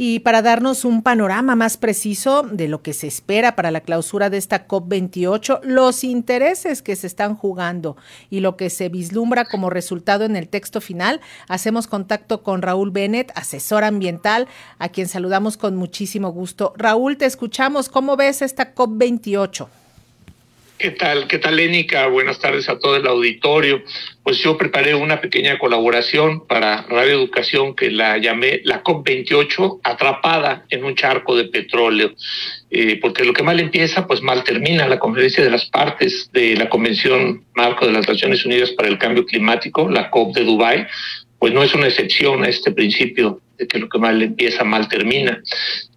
Y para darnos un panorama más preciso de lo que se espera para la clausura de esta COP28, los intereses que se están jugando y lo que se vislumbra como resultado en el texto final, hacemos contacto con Raúl Bennett, asesor ambiental, a quien saludamos con muchísimo gusto. Raúl, te escuchamos. ¿Cómo ves esta COP28? ¿Qué tal? ¿Qué tal, Lénica? Buenas tardes a todo el auditorio. Pues yo preparé una pequeña colaboración para Radio Educación que la llamé la COP28 atrapada en un charco de petróleo. Eh, porque lo que mal empieza, pues mal termina. La conferencia de las partes de la Convención Marco de las Naciones Unidas para el Cambio Climático, la COP de Dubái, pues no es una excepción a este principio de que lo que mal empieza, mal termina.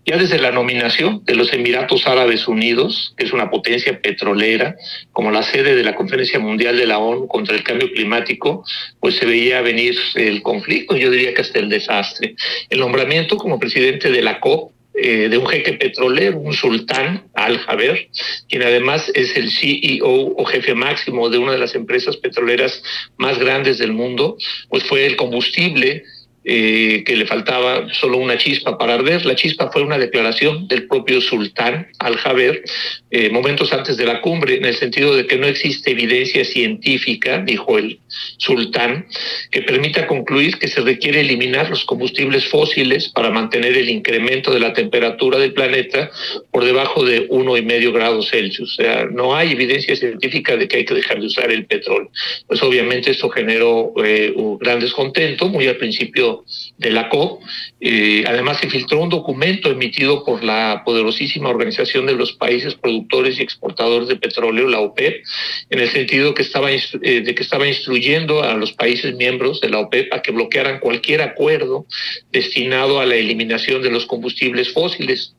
Ya desde la nominación de los Emiratos Árabes Unidos, que es una potencia petrolera, como la sede de la Conferencia Mundial de la ONU contra el Cambio Climático, pues se veía venir el conflicto, yo diría que hasta el desastre. El nombramiento como presidente de la COP eh, de un jeque petrolero, un sultán Al-Jaber, quien además es el CEO o jefe máximo de una de las empresas petroleras más grandes del mundo, pues fue el combustible eh, que le faltaba solo una chispa para arder. La chispa fue una declaración del propio sultán al-Jaber eh, momentos antes de la cumbre, en el sentido de que no existe evidencia científica, dijo el sultán, que permita concluir que se requiere eliminar los combustibles fósiles para mantener el incremento de la temperatura del planeta por debajo de uno y medio grados Celsius. O sea, no hay evidencia científica de que hay que dejar de usar el petróleo. Pues obviamente esto generó eh, un gran descontento, muy al principio de la COP. Eh, además, se filtró un documento emitido por la poderosísima Organización de los Países Productores y Exportadores de Petróleo, la OPEP, en el sentido que estaba, eh, de que estaba instruyendo a los países miembros de la OPEP a que bloquearan cualquier acuerdo destinado a la eliminación de los combustibles fósiles.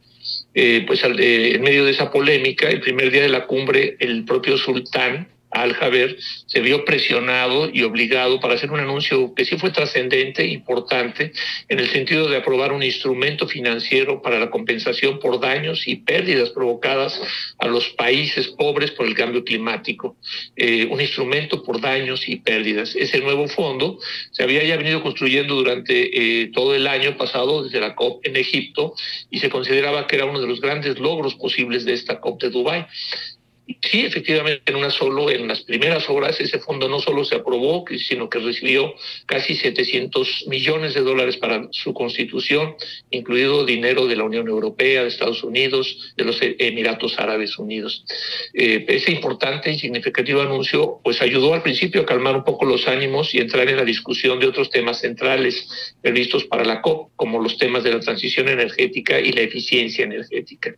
Eh, pues en medio de esa polémica, el primer día de la cumbre, el propio sultán al-Jaber se vio presionado y obligado para hacer un anuncio que sí fue trascendente, importante, en el sentido de aprobar un instrumento financiero para la compensación por daños y pérdidas provocadas a los países pobres por el cambio climático. Eh, un instrumento por daños y pérdidas. Ese nuevo fondo se había ya venido construyendo durante eh, todo el año pasado desde la COP en Egipto y se consideraba que era uno de los grandes logros posibles de esta COP de Dubái. Sí, efectivamente, en una solo, en las primeras horas, ese fondo no solo se aprobó, sino que recibió casi 700 millones de dólares para su constitución, incluido dinero de la Unión Europea, de Estados Unidos, de los Emiratos Árabes Unidos. Eh, ese importante y significativo anuncio, pues ayudó al principio a calmar un poco los ánimos y entrar en la discusión de otros temas centrales previstos para la COP, como los temas de la transición energética y la eficiencia energética.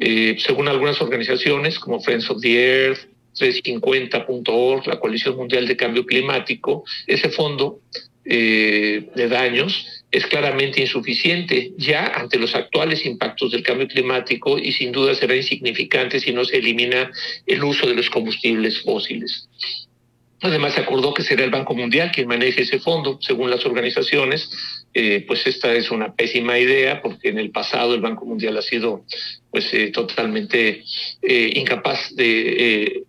Eh, según algunas organizaciones como Friends of the Earth, 350.org, la Coalición Mundial de Cambio Climático, ese fondo eh, de daños es claramente insuficiente ya ante los actuales impactos del cambio climático y sin duda será insignificante si no se elimina el uso de los combustibles fósiles. Además, se acordó que será el Banco Mundial quien maneje ese fondo, según las organizaciones. Eh, pues esta es una pésima idea porque en el pasado el Banco Mundial ha sido pues eh, totalmente eh, incapaz de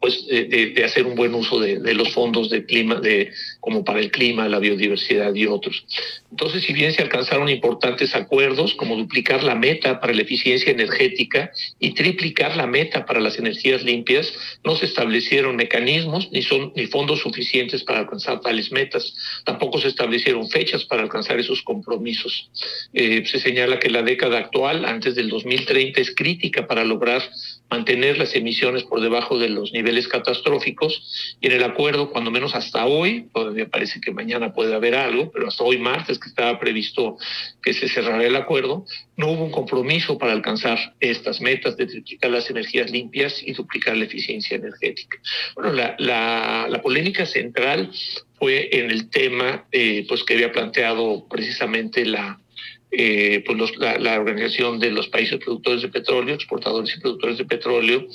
pues de, hacer un buen uso de, los fondos de clima de como para el clima la biodiversidad y otros. Entonces si bien se alcanzaron importantes acuerdos como duplicar la meta para la eficiencia energética y triplicar la meta para las energías limpias no se establecieron mecanismos ni son ni fondos suficientes para alcanzar tales metas. Tampoco se establecieron fechas para alcanzar esos compromisos. Eh, se señala que la década actual antes del 2030 es crítica para lograr mantener las emisiones por debajo de los niveles catastróficos y en el acuerdo, cuando menos hasta hoy, todavía parece que mañana puede haber algo, pero hasta hoy martes que estaba previsto que se cerrara el acuerdo, no hubo un compromiso para alcanzar estas metas de triplicar las energías limpias y duplicar la eficiencia energética. Bueno, la, la, la polémica central fue en el tema eh, pues que había planteado precisamente la, eh, pues la, Organización de los Países Productores de Petróleo, Exportadores y Productores de Petróleo,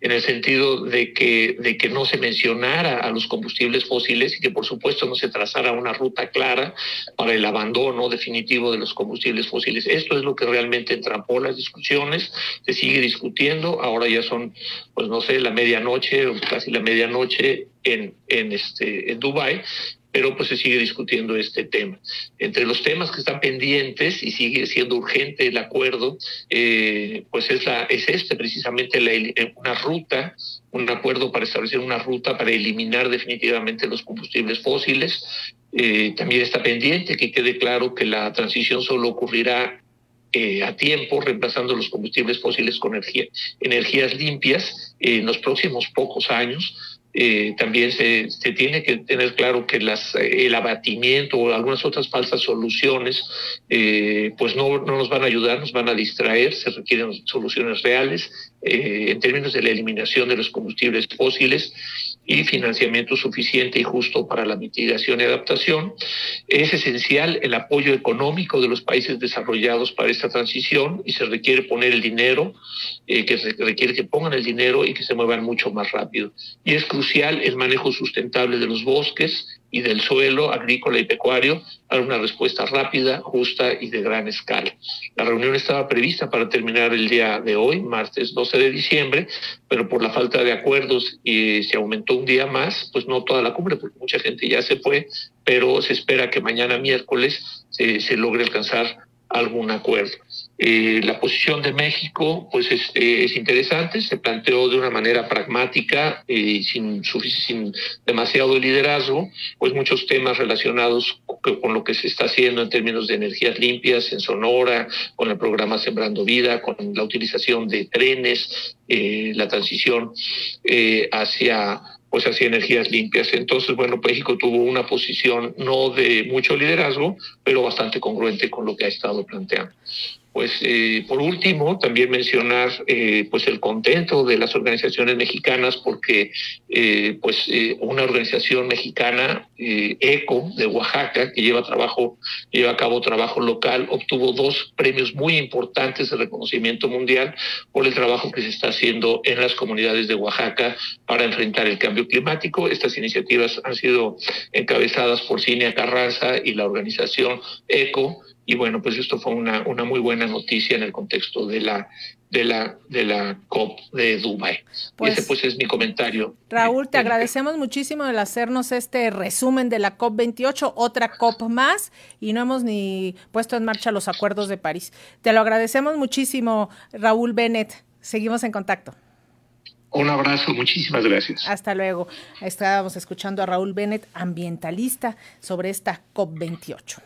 en el sentido de que, de que no se mencionara a los combustibles fósiles y que por supuesto no se trazara una ruta clara para el abandono definitivo de los combustibles fósiles. Esto es lo que realmente entrampó las discusiones, se sigue discutiendo, ahora ya son, pues no sé, la medianoche o casi la medianoche en, en, este, en Dubái pero pues se sigue discutiendo este tema. Entre los temas que están pendientes y sigue siendo urgente el acuerdo, eh, pues es, la, es este precisamente la, una ruta un acuerdo para establecer una ruta para eliminar definitivamente los combustibles fósiles. Eh, también está pendiente que quede claro que la transición solo ocurrirá eh, a tiempo, reemplazando los combustibles fósiles con energía, energías limpias en los próximos pocos años. Eh, también se, se, tiene que tener claro que las, el abatimiento o algunas otras falsas soluciones eh, pues no, no, nos van a ayudar, nos van a distraer, se requieren soluciones reales eh, en términos de la eliminación de los combustibles fósiles y financiamiento suficiente y justo para la mitigación y adaptación. Es esencial el apoyo económico de los países desarrollados para esta transición y se requiere poner el dinero, eh, que se requiere que pongan el dinero y que se muevan mucho más rápido. Y es crucial el manejo sustentable de los bosques y del suelo agrícola y pecuario a una respuesta rápida, justa y de gran escala. La reunión estaba prevista para terminar el día de hoy, martes 12 de diciembre, pero por la falta de acuerdos y se aumentó un día más, pues no toda la cumbre, porque mucha gente ya se fue, pero se espera que mañana miércoles se, se logre alcanzar algún acuerdo. Eh, la posición de México pues es, eh, es, interesante, se planteó de una manera pragmática y sin, sin demasiado liderazgo, pues muchos temas relacionados con, lo que se está haciendo en términos de energías limpias en Sonora, con el programa Sembrando Vida, con la utilización de trenes, eh, la transición eh, hacia pues hacia energías limpias. Entonces, bueno, México tuvo una posición no de mucho liderazgo, pero bastante congruente con lo que ha estado planteando. Pues eh, por último, también mencionar eh, pues el contento de las organizaciones mexicanas porque eh, pues una organización mexicana, ECO, de Oaxaca, que lleva trabajo, lleva a cabo trabajo local, obtuvo dos premios muy importantes de reconocimiento mundial por el trabajo que se está haciendo en las comunidades de Oaxaca para enfrentar el cambio climático. Estas iniciativas han sido encabezadas por Cinia Carranza y la organización ECO y bueno, pues esto fue una, una muy buena noticia en el contexto de la, de la, de la COP de Dubai. Pues, ese pues es mi comentario. Raúl, te agradecemos muchísimo el hacernos este resumen de la COP 28, otra COP más, y no hemos ni puesto en marcha los acuerdos de París. Te lo agradecemos muchísimo, Raúl Bennett. Seguimos en contacto. Un abrazo, muchísimas gracias. Hasta luego. Estábamos escuchando a Raúl Bennett, ambientalista, sobre esta COP 28.